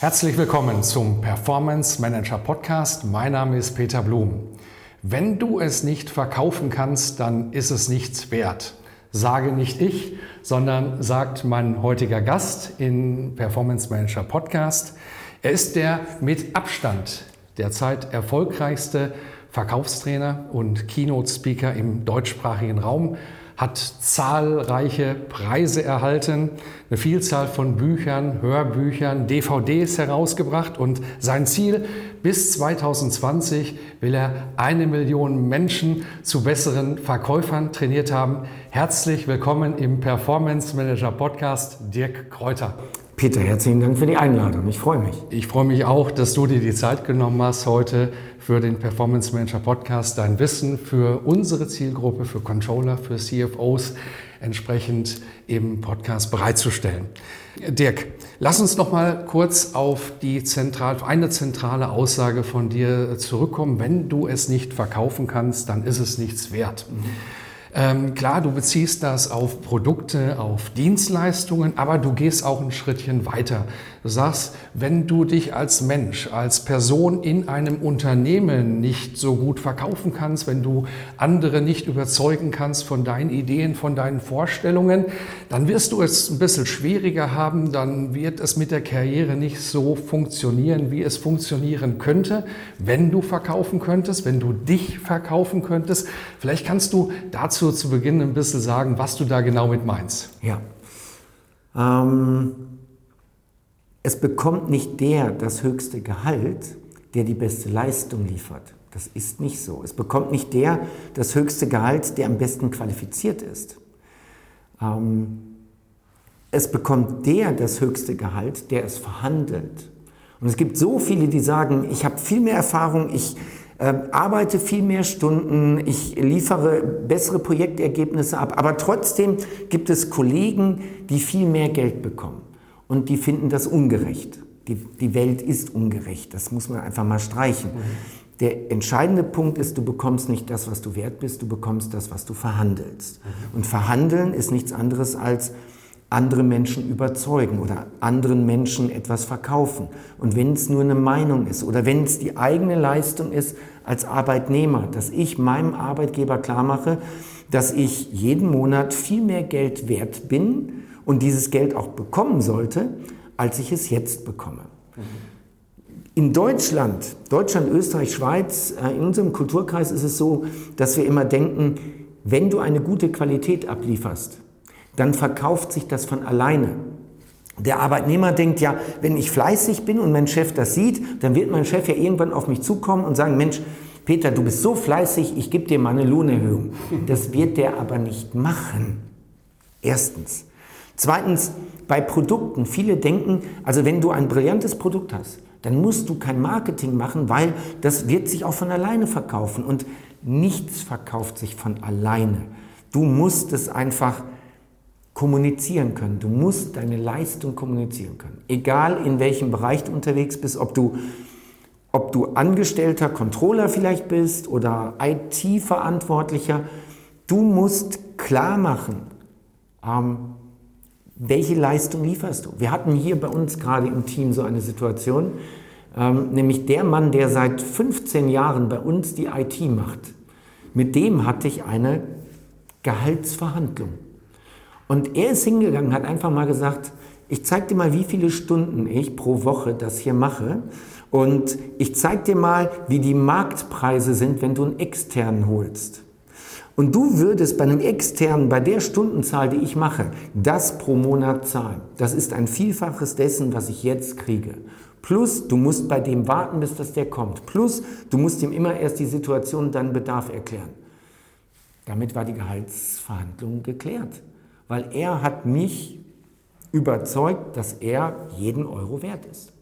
Herzlich willkommen zum Performance Manager Podcast. Mein Name ist Peter Blum. Wenn du es nicht verkaufen kannst, dann ist es nichts wert. Sage nicht ich, sondern sagt mein heutiger Gast in Performance Manager Podcast. Er ist der mit Abstand derzeit erfolgreichste Verkaufstrainer und Keynote Speaker im deutschsprachigen Raum hat zahlreiche Preise erhalten, eine Vielzahl von Büchern, Hörbüchern, DVDs herausgebracht und sein Ziel, bis 2020 will er eine Million Menschen zu besseren Verkäufern trainiert haben. Herzlich willkommen im Performance Manager Podcast, Dirk Kräuter. Peter, herzlichen Dank für die Einladung. Ich freue mich. Ich freue mich auch, dass du dir die Zeit genommen hast, heute für den Performance Manager Podcast dein Wissen für unsere Zielgruppe, für Controller, für CFOs entsprechend im Podcast bereitzustellen. Dirk, lass uns noch mal kurz auf die zentral, eine zentrale Aussage von dir zurückkommen. Wenn du es nicht verkaufen kannst, dann ist es nichts wert. Mhm. Ähm, klar, du beziehst das auf Produkte, auf Dienstleistungen, aber du gehst auch ein Schrittchen weiter. Du sagst, wenn du dich als Mensch, als Person in einem Unternehmen nicht so gut verkaufen kannst, wenn du andere nicht überzeugen kannst von deinen Ideen, von deinen Vorstellungen, dann wirst du es ein bisschen schwieriger haben, dann wird es mit der Karriere nicht so funktionieren, wie es funktionieren könnte, wenn du verkaufen könntest, wenn du dich verkaufen könntest. Vielleicht kannst du dazu zu Beginn ein bisschen sagen, was du da genau mit meinst? Ja. Ähm, es bekommt nicht der das höchste Gehalt, der die beste Leistung liefert. Das ist nicht so. Es bekommt nicht der das höchste Gehalt, der am besten qualifiziert ist. Ähm, es bekommt der das höchste Gehalt, der es verhandelt. Und es gibt so viele, die sagen, ich habe viel mehr Erfahrung, ich äh, arbeite viel mehr Stunden, ich liefere bessere Projektergebnisse ab, aber trotzdem gibt es Kollegen, die viel mehr Geld bekommen und die finden das ungerecht. Die, die Welt ist ungerecht, das muss man einfach mal streichen. Mhm. Der entscheidende Punkt ist, du bekommst nicht das, was du wert bist, du bekommst das, was du verhandelst. Mhm. Und verhandeln ist nichts anderes als andere Menschen überzeugen oder anderen Menschen etwas verkaufen. Und wenn es nur eine Meinung ist oder wenn es die eigene Leistung ist als Arbeitnehmer, dass ich meinem Arbeitgeber klar mache, dass ich jeden Monat viel mehr Geld wert bin und dieses Geld auch bekommen sollte, als ich es jetzt bekomme. In Deutschland, Deutschland, Österreich, Schweiz, äh, in unserem Kulturkreis ist es so, dass wir immer denken, wenn du eine gute Qualität ablieferst, dann verkauft sich das von alleine. Der Arbeitnehmer denkt ja, wenn ich fleißig bin und mein Chef das sieht, dann wird mein Chef ja irgendwann auf mich zukommen und sagen, Mensch, Peter, du bist so fleißig, ich gebe dir mal eine Lohnerhöhung. Das wird der aber nicht machen. Erstens. Zweitens, bei Produkten. Viele denken, also wenn du ein brillantes Produkt hast, dann musst du kein Marketing machen, weil das wird sich auch von alleine verkaufen. Und nichts verkauft sich von alleine. Du musst es einfach kommunizieren können. Du musst deine Leistung kommunizieren können. Egal in welchem Bereich du unterwegs bist, ob du, ob du Angestellter, Controller vielleicht bist oder IT-Verantwortlicher, du musst klar machen, ähm, welche Leistung lieferst du. Wir hatten hier bei uns gerade im Team so eine Situation, ähm, nämlich der Mann, der seit 15 Jahren bei uns die IT macht, mit dem hatte ich eine Gehaltsverhandlung. Und er ist hingegangen, hat einfach mal gesagt, ich zeige dir mal, wie viele Stunden ich pro Woche das hier mache. Und ich zeige dir mal, wie die Marktpreise sind, wenn du einen externen holst. Und du würdest bei einem externen, bei der Stundenzahl, die ich mache, das pro Monat zahlen. Das ist ein Vielfaches dessen, was ich jetzt kriege. Plus, du musst bei dem warten, bis das der kommt. Plus, du musst ihm immer erst die Situation, deinen Bedarf erklären. Damit war die Gehaltsverhandlung geklärt weil er hat mich überzeugt, dass er jeden Euro wert ist.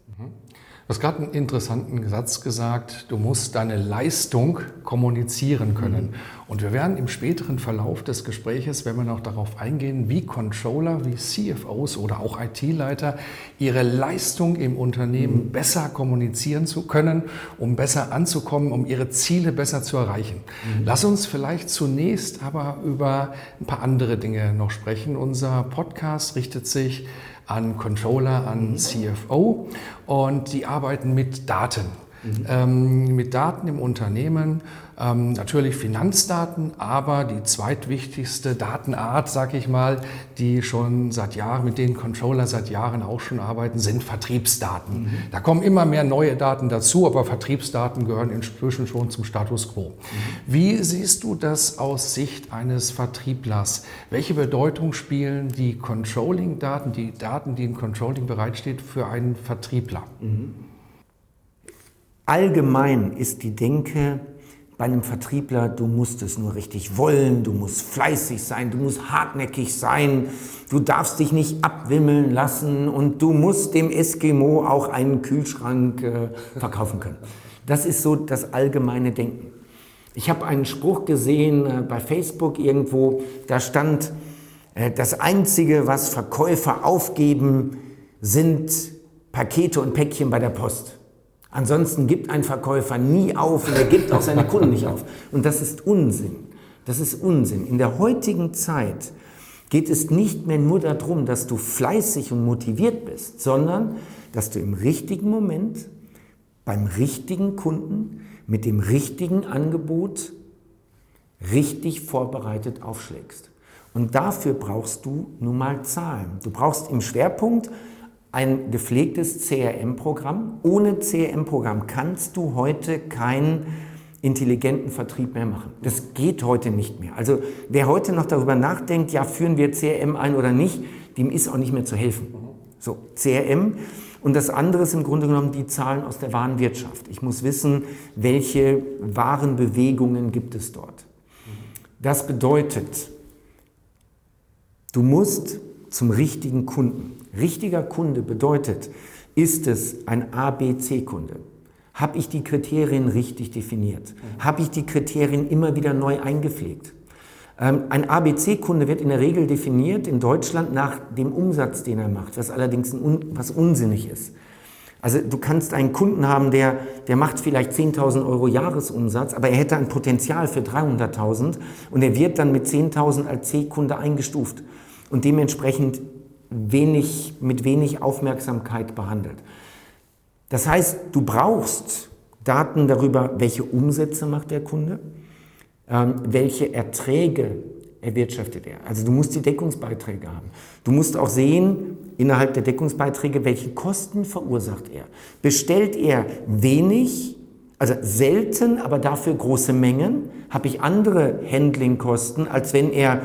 Du hast gerade einen interessanten Satz gesagt, du musst deine Leistung kommunizieren können. Mhm. Und wir werden im späteren Verlauf des Gespräches, wenn wir noch darauf eingehen, wie Controller, wie CFOs oder auch IT-Leiter ihre Leistung im Unternehmen mhm. besser kommunizieren zu können, um besser anzukommen, um ihre Ziele besser zu erreichen. Mhm. Lass uns vielleicht zunächst aber über ein paar andere Dinge noch sprechen. Unser Podcast richtet sich an Controller, an CFO und die arbeiten mit Daten. Mhm. Ähm, mit Daten im Unternehmen ähm, natürlich Finanzdaten, aber die zweitwichtigste Datenart, sag ich mal, die schon seit Jahren, mit denen Controller seit Jahren auch schon arbeiten, sind Vertriebsdaten. Mhm. Da kommen immer mehr neue Daten dazu, aber Vertriebsdaten gehören inzwischen schon zum Status quo. Mhm. Wie siehst du das aus Sicht eines Vertrieblers? Welche Bedeutung spielen die Controlling-Daten, die Daten, die im Controlling bereitsteht, für einen Vertriebler? Mhm. Allgemein ist die Denke, bei einem Vertriebler, du musst es nur richtig wollen, du musst fleißig sein, du musst hartnäckig sein, du darfst dich nicht abwimmeln lassen und du musst dem Eskimo auch einen Kühlschrank äh, verkaufen können. Das ist so das allgemeine Denken. Ich habe einen Spruch gesehen äh, bei Facebook irgendwo, da stand, äh, das Einzige, was Verkäufer aufgeben, sind Pakete und Päckchen bei der Post. Ansonsten gibt ein Verkäufer nie auf und er gibt auch seine Kunden nicht auf. Und das ist Unsinn. Das ist Unsinn. In der heutigen Zeit geht es nicht mehr nur darum, dass du fleißig und motiviert bist, sondern dass du im richtigen Moment beim richtigen Kunden mit dem richtigen Angebot richtig vorbereitet aufschlägst. Und dafür brauchst du nun mal Zahlen. Du brauchst im Schwerpunkt ein gepflegtes CRM-Programm. Ohne CRM-Programm kannst du heute keinen intelligenten Vertrieb mehr machen. Das geht heute nicht mehr. Also wer heute noch darüber nachdenkt, ja, führen wir CRM ein oder nicht, dem ist auch nicht mehr zu helfen. So, CRM. Und das andere ist im Grunde genommen die Zahlen aus der Warenwirtschaft. Ich muss wissen, welche Warenbewegungen gibt es dort. Das bedeutet, du musst zum richtigen Kunden. Richtiger Kunde bedeutet, ist es ein ABC-Kunde? Habe ich die Kriterien richtig definiert? Habe ich die Kriterien immer wieder neu eingepflegt? Ähm, ein ABC-Kunde wird in der Regel definiert in Deutschland nach dem Umsatz, den er macht, was allerdings un was unsinnig ist. Also du kannst einen Kunden haben, der, der macht vielleicht 10.000 Euro Jahresumsatz, aber er hätte ein Potenzial für 300.000 und er wird dann mit 10.000 als C-Kunde eingestuft und dementsprechend wenig, mit wenig Aufmerksamkeit behandelt. Das heißt, du brauchst Daten darüber, welche Umsätze macht der Kunde, ähm, welche Erträge erwirtschaftet er. Also du musst die Deckungsbeiträge haben. Du musst auch sehen, innerhalb der Deckungsbeiträge, welche Kosten verursacht er. Bestellt er wenig, also selten, aber dafür große Mengen, habe ich andere Handlingkosten, als wenn er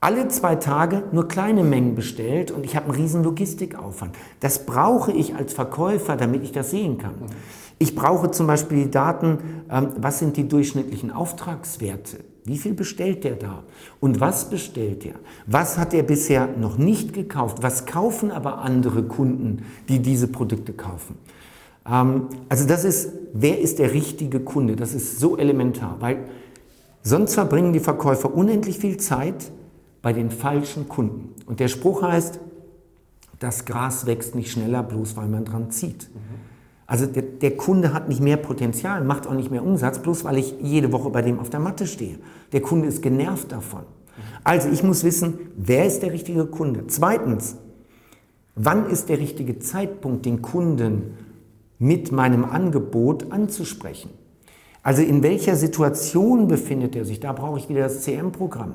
alle zwei Tage nur kleine Mengen bestellt und ich habe einen riesen Logistikaufwand. Das brauche ich als Verkäufer, damit ich das sehen kann. Ich brauche zum Beispiel die Daten, ähm, was sind die durchschnittlichen Auftragswerte? Wie viel bestellt der da? Und was bestellt er? Was hat er bisher noch nicht gekauft? Was kaufen aber andere Kunden, die diese Produkte kaufen? Ähm, also das ist, wer ist der richtige Kunde? Das ist so elementar, weil sonst verbringen die Verkäufer unendlich viel Zeit bei den falschen Kunden. Und der Spruch heißt, das Gras wächst nicht schneller, bloß weil man dran zieht. Also der, der, Kunde hat nicht mehr Potenzial, macht auch nicht mehr Umsatz, bloß weil ich jede Woche bei dem auf der Matte stehe. Der Kunde ist genervt davon. Also ich muss wissen, wer ist der richtige Kunde? Zweitens, wann ist der richtige Zeitpunkt, den Kunden mit meinem Angebot anzusprechen? Also in welcher Situation befindet er sich? Da brauche ich wieder das CM-Programm.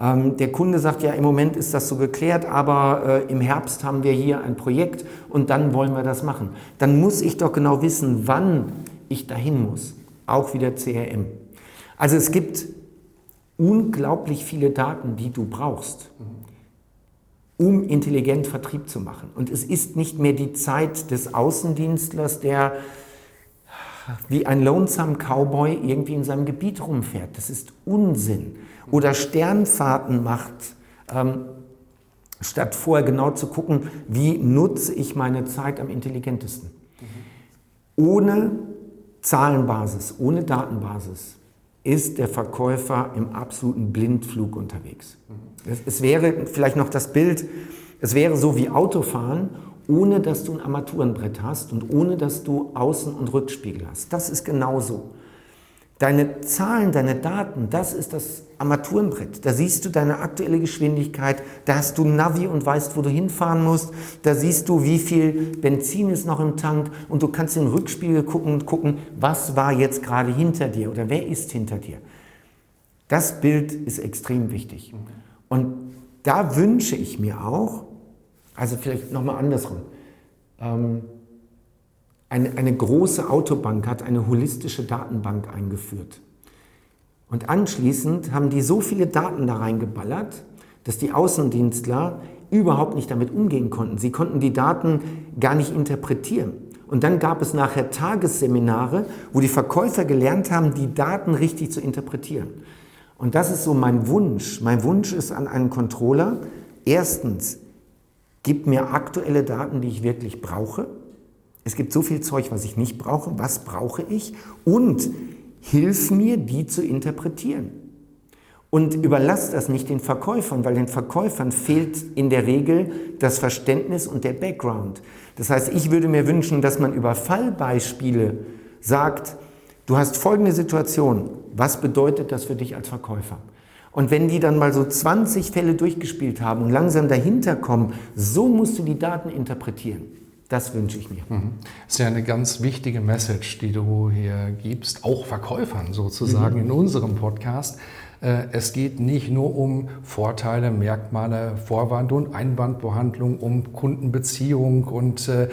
Ähm, der Kunde sagt ja, im Moment ist das so geklärt, aber äh, im Herbst haben wir hier ein Projekt und dann wollen wir das machen. Dann muss ich doch genau wissen, wann ich dahin muss. Auch wieder CRM. Also es gibt unglaublich viele Daten, die du brauchst, um intelligent Vertrieb zu machen. Und es ist nicht mehr die Zeit des Außendienstlers, der wie ein Lonesome Cowboy irgendwie in seinem Gebiet rumfährt. Das ist Unsinn oder Sternfahrten macht ähm, statt vorher genau zu gucken, wie nutze ich meine Zeit am intelligentesten. Mhm. Ohne Zahlenbasis, ohne Datenbasis ist der Verkäufer im absoluten Blindflug unterwegs. Mhm. Es, es wäre vielleicht noch das Bild, es wäre so wie Autofahren, ohne dass du ein Armaturenbrett hast und ohne dass du Außen- und Rückspiegel hast. Das ist genauso. Deine Zahlen, deine Daten, das ist das Armaturenbrett. Da siehst du deine aktuelle Geschwindigkeit, da hast du Navi und weißt, wo du hinfahren musst, da siehst du, wie viel Benzin ist noch im Tank und du kannst in den Rückspiegel gucken und gucken, was war jetzt gerade hinter dir oder wer ist hinter dir. Das Bild ist extrem wichtig. Und da wünsche ich mir auch, also vielleicht nochmal andersrum, ähm, eine, eine große Autobank hat eine holistische Datenbank eingeführt. Und anschließend haben die so viele Daten da reingeballert, dass die Außendienstler überhaupt nicht damit umgehen konnten. Sie konnten die Daten gar nicht interpretieren. Und dann gab es nachher Tagesseminare, wo die Verkäufer gelernt haben, die Daten richtig zu interpretieren. Und das ist so mein Wunsch. Mein Wunsch ist an einen Controller, erstens, gib mir aktuelle Daten, die ich wirklich brauche. Es gibt so viel Zeug, was ich nicht brauche. Was brauche ich? Und hilf mir, die zu interpretieren. Und überlass das nicht den Verkäufern, weil den Verkäufern fehlt in der Regel das Verständnis und der Background. Das heißt, ich würde mir wünschen, dass man über Fallbeispiele sagt, du hast folgende Situation, was bedeutet das für dich als Verkäufer? Und wenn die dann mal so 20 Fälle durchgespielt haben und langsam dahinter kommen, so musst du die Daten interpretieren. Das wünsche ich mir. Mhm. Das ist ja eine ganz wichtige Message, die du hier gibst, auch Verkäufern sozusagen mhm. in unserem Podcast. Äh, es geht nicht nur um Vorteile, Merkmale, Vorwand- und Einwandbehandlung, um Kundenbeziehung und äh,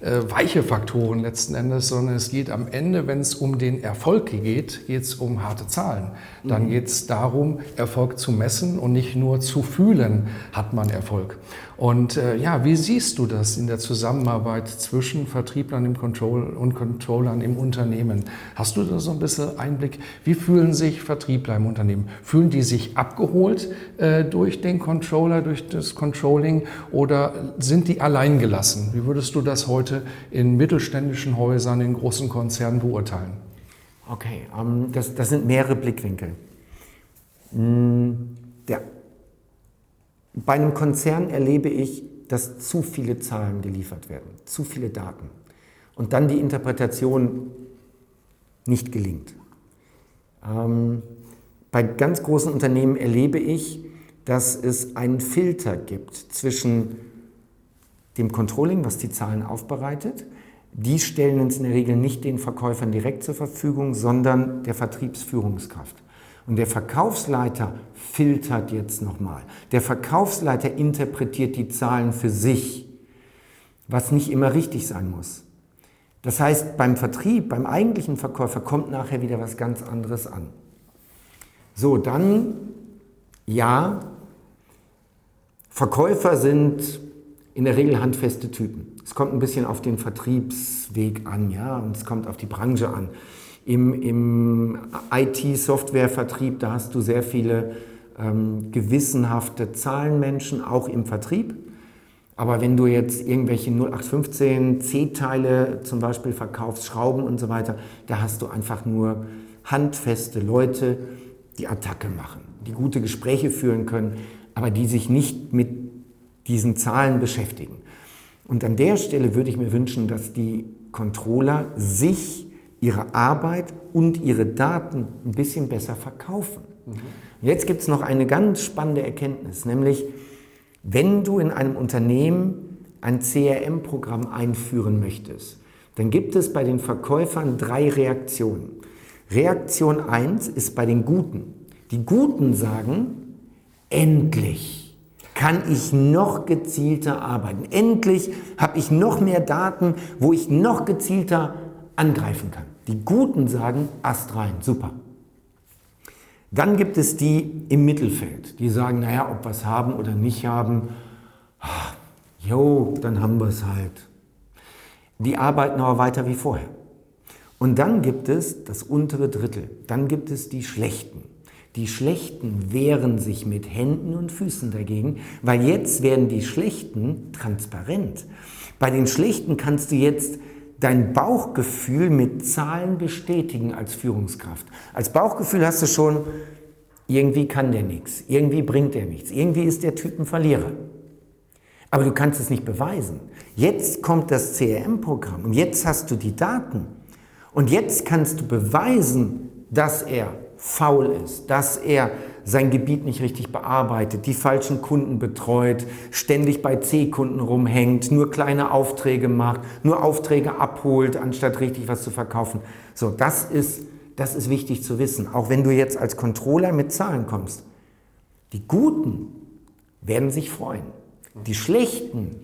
weiche Faktoren letzten Endes, sondern es geht am Ende, wenn es um den Erfolg geht, geht es um harte Zahlen. Dann mhm. geht es darum, Erfolg zu messen und nicht nur zu fühlen, hat man Erfolg. Und äh, ja, wie siehst du das in der Zusammenarbeit zwischen Vertrieblern im Control und Controllern im Unternehmen? Hast du da so ein bisschen Einblick? Wie fühlen sich Vertriebler im Unternehmen? Fühlen die sich abgeholt äh, durch den Controller, durch das Controlling oder sind die alleingelassen? Wie würdest du das heute in mittelständischen Häusern, in großen Konzernen beurteilen? Okay, ähm, das, das sind mehrere Blickwinkel. Der bei einem Konzern erlebe ich, dass zu viele Zahlen geliefert werden, zu viele Daten und dann die Interpretation nicht gelingt. Ähm, bei ganz großen Unternehmen erlebe ich, dass es einen Filter gibt zwischen dem Controlling, was die Zahlen aufbereitet. Die stellen uns in der Regel nicht den Verkäufern direkt zur Verfügung, sondern der Vertriebsführungskraft. Und der Verkaufsleiter filtert jetzt nochmal. Der Verkaufsleiter interpretiert die Zahlen für sich, was nicht immer richtig sein muss. Das heißt, beim Vertrieb, beim eigentlichen Verkäufer kommt nachher wieder was ganz anderes an. So, dann, ja, Verkäufer sind in der Regel handfeste Typen. Es kommt ein bisschen auf den Vertriebsweg an, ja, und es kommt auf die Branche an. Im, im IT-Softwarevertrieb, da hast du sehr viele ähm, gewissenhafte Zahlenmenschen, auch im Vertrieb. Aber wenn du jetzt irgendwelche 0815 C-Teile zum Beispiel verkaufst, Schrauben und so weiter, da hast du einfach nur handfeste Leute, die Attacke machen, die gute Gespräche führen können, aber die sich nicht mit diesen Zahlen beschäftigen. Und an der Stelle würde ich mir wünschen, dass die Controller sich ihre Arbeit und ihre Daten ein bisschen besser verkaufen. Mhm. Jetzt gibt es noch eine ganz spannende Erkenntnis, nämlich wenn du in einem Unternehmen ein CRM-Programm einführen möchtest, dann gibt es bei den Verkäufern drei Reaktionen. Reaktion 1 ist bei den Guten. Die Guten sagen, endlich kann ich noch gezielter arbeiten. Endlich habe ich noch mehr Daten, wo ich noch gezielter angreifen kann. Die Guten sagen, Ast rein, super. Dann gibt es die im Mittelfeld, die sagen, naja, ob wir es haben oder nicht haben, jo, dann haben wir es halt. Die arbeiten aber weiter wie vorher. Und dann gibt es das untere Drittel, dann gibt es die Schlechten. Die Schlechten wehren sich mit Händen und Füßen dagegen, weil jetzt werden die Schlechten transparent. Bei den Schlechten kannst du jetzt dein Bauchgefühl mit Zahlen bestätigen als Führungskraft. Als Bauchgefühl hast du schon, irgendwie kann der nichts, irgendwie bringt er nichts, irgendwie ist der Typ ein Verlierer. Aber du kannst es nicht beweisen. Jetzt kommt das CRM-Programm und jetzt hast du die Daten. Und jetzt kannst du beweisen, dass er faul ist, dass er sein Gebiet nicht richtig bearbeitet, die falschen Kunden betreut, ständig bei C-Kunden rumhängt, nur kleine Aufträge macht, nur Aufträge abholt, anstatt richtig was zu verkaufen. So, das ist, das ist wichtig zu wissen. Auch wenn du jetzt als Controller mit Zahlen kommst. Die Guten werden sich freuen. Die Schlechten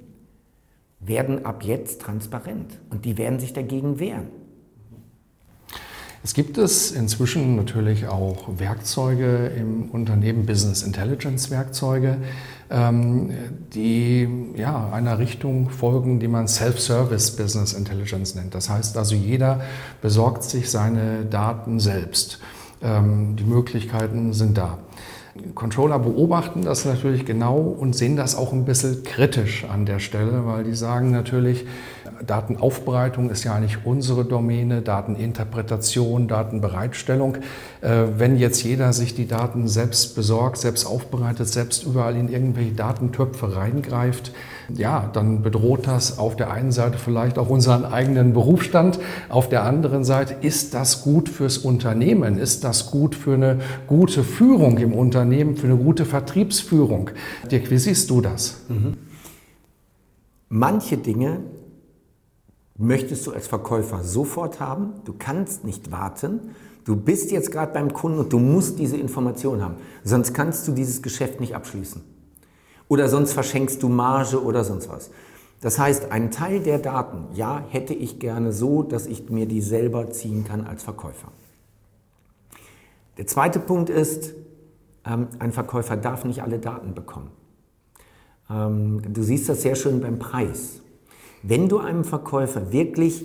werden ab jetzt transparent und die werden sich dagegen wehren. Es gibt es inzwischen natürlich auch Werkzeuge im Unternehmen, Business Intelligence Werkzeuge, ähm, die ja, einer Richtung folgen, die man Self-Service Business Intelligence nennt. Das heißt also, jeder besorgt sich seine Daten selbst. Ähm, die Möglichkeiten sind da. Controller beobachten das natürlich genau und sehen das auch ein bisschen kritisch an der Stelle, weil die sagen natürlich, Datenaufbereitung ist ja eigentlich unsere Domäne, Dateninterpretation, Datenbereitstellung. Äh, wenn jetzt jeder sich die Daten selbst besorgt, selbst aufbereitet, selbst überall in irgendwelche Datentöpfe reingreift, ja, dann bedroht das auf der einen Seite vielleicht auch unseren eigenen Berufsstand. Auf der anderen Seite, ist das gut fürs Unternehmen? Ist das gut für eine gute Führung im Unternehmen, für eine gute Vertriebsführung? Dirk, wie siehst du das? Mhm. Manche Dinge möchtest du als Verkäufer sofort haben. Du kannst nicht warten. Du bist jetzt gerade beim Kunden und du musst diese Information haben. Sonst kannst du dieses Geschäft nicht abschließen. Oder sonst verschenkst du Marge oder sonst was. Das heißt, ein Teil der Daten, ja, hätte ich gerne so, dass ich mir die selber ziehen kann als Verkäufer. Der zweite Punkt ist, ähm, ein Verkäufer darf nicht alle Daten bekommen. Ähm, du siehst das sehr schön beim Preis. Wenn du einem Verkäufer wirklich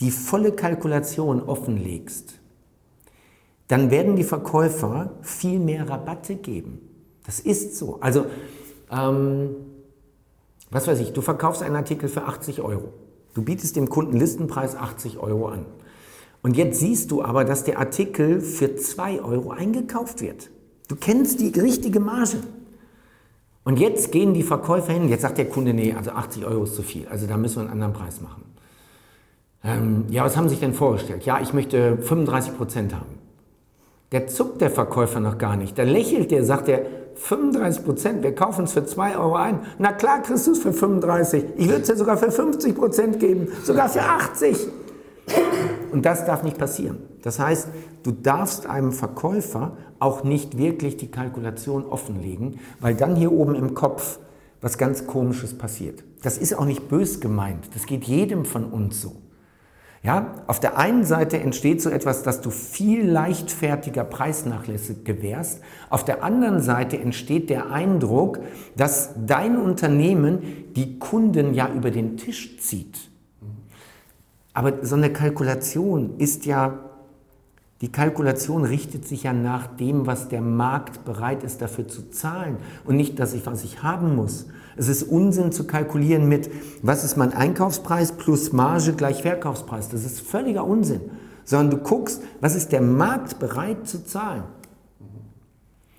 die volle Kalkulation offenlegst, dann werden die Verkäufer viel mehr Rabatte geben. Das ist so. Also, ähm, was weiß ich, du verkaufst einen Artikel für 80 Euro. Du bietest dem Kunden Listenpreis 80 Euro an. Und jetzt siehst du aber, dass der Artikel für 2 Euro eingekauft wird. Du kennst die richtige Marge. Und jetzt gehen die Verkäufer hin, jetzt sagt der Kunde, nee, also 80 Euro ist zu viel, also da müssen wir einen anderen Preis machen. Ähm, ja, was haben Sie sich denn vorgestellt? Ja, ich möchte 35 Prozent haben. Der zuckt der Verkäufer noch gar nicht. Da lächelt der, sagt er, 35 Prozent, wir kaufen es für 2 Euro ein. Na klar kriegst du es für 35. Ich würde es ja sogar für 50 Prozent geben, sogar für 80. Und das darf nicht passieren. Das heißt, du darfst einem Verkäufer auch nicht wirklich die Kalkulation offenlegen, weil dann hier oben im Kopf was ganz Komisches passiert. Das ist auch nicht bös gemeint. Das geht jedem von uns so. Ja, auf der einen Seite entsteht so etwas, dass du viel leichtfertiger Preisnachlässe gewährst. Auf der anderen Seite entsteht der Eindruck, dass dein Unternehmen die Kunden ja über den Tisch zieht. Aber so eine Kalkulation ist ja, die Kalkulation richtet sich ja nach dem, was der Markt bereit ist dafür zu zahlen und nicht das, was ich haben muss. Es ist Unsinn zu kalkulieren mit, was ist mein Einkaufspreis plus Marge gleich Verkaufspreis. Das ist völliger Unsinn. Sondern du guckst, was ist der Markt bereit zu zahlen.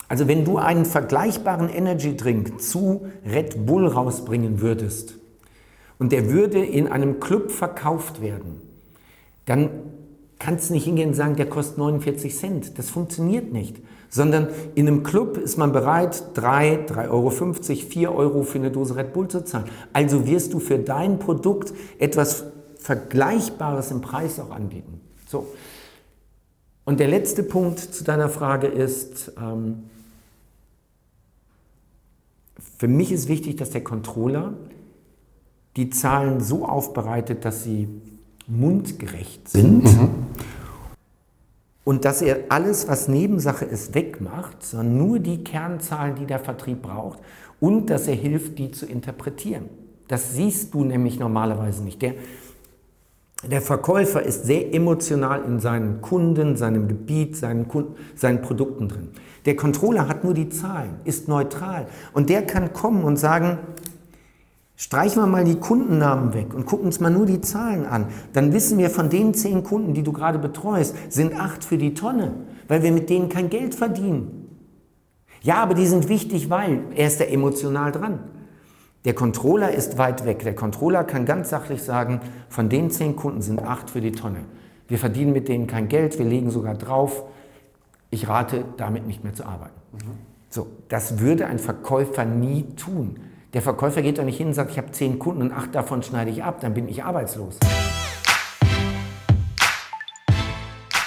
Also wenn du einen vergleichbaren Energy Drink zu Red Bull rausbringen würdest, und der würde in einem Club verkauft werden, dann kannst nicht hingehen und sagen, der kostet 49 Cent. Das funktioniert nicht. Sondern in einem Club ist man bereit, 3, 3,50 Euro, 4 Euro für eine Dose Red Bull zu zahlen. Also wirst du für dein Produkt etwas Vergleichbares im Preis auch anbieten. So. Und der letzte Punkt zu deiner Frage ist, ähm, für mich ist wichtig, dass der Controller die Zahlen so aufbereitet, dass sie mundgerecht sind. Mhm. Und dass er alles, was Nebensache ist, wegmacht, sondern nur die Kernzahlen, die der Vertrieb braucht. Und dass er hilft, die zu interpretieren. Das siehst du nämlich normalerweise nicht. Der, Der Verkäufer ist sehr emotional in seinen Kunden, seinem Gebiet, seinen, Kunden, seinen Produkten drin. Der Controller hat nur die Zahlen, ist neutral. Und der kann kommen und sagen, Streichen wir mal die Kundennamen weg und gucken uns mal nur die Zahlen an. Dann wissen wir, von den zehn Kunden, die du gerade betreust, sind acht für die Tonne, weil wir mit denen kein Geld verdienen. Ja, aber die sind wichtig, weil er ist da emotional dran. Der Controller ist weit weg. Der Controller kann ganz sachlich sagen, von den zehn Kunden sind acht für die Tonne. Wir verdienen mit denen kein Geld, wir legen sogar drauf. Ich rate, damit nicht mehr zu arbeiten. Mhm. So, das würde ein Verkäufer nie tun. Der Verkäufer geht doch nicht hin und sagt, ich habe zehn Kunden und acht davon schneide ich ab, dann bin ich arbeitslos.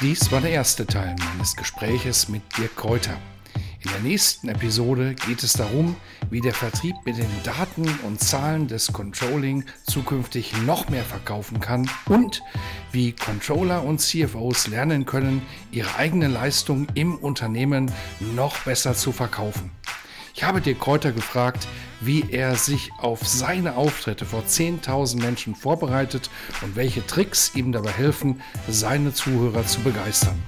Dies war der erste Teil meines Gespräches mit Dirk Kräuter. In der nächsten Episode geht es darum, wie der Vertrieb mit den Daten und Zahlen des Controlling zukünftig noch mehr verkaufen kann und wie Controller und CFOs lernen können, ihre eigene Leistung im Unternehmen noch besser zu verkaufen. Ich habe dir Kräuter gefragt, wie er sich auf seine Auftritte vor 10.000 Menschen vorbereitet und welche Tricks ihm dabei helfen, seine Zuhörer zu begeistern.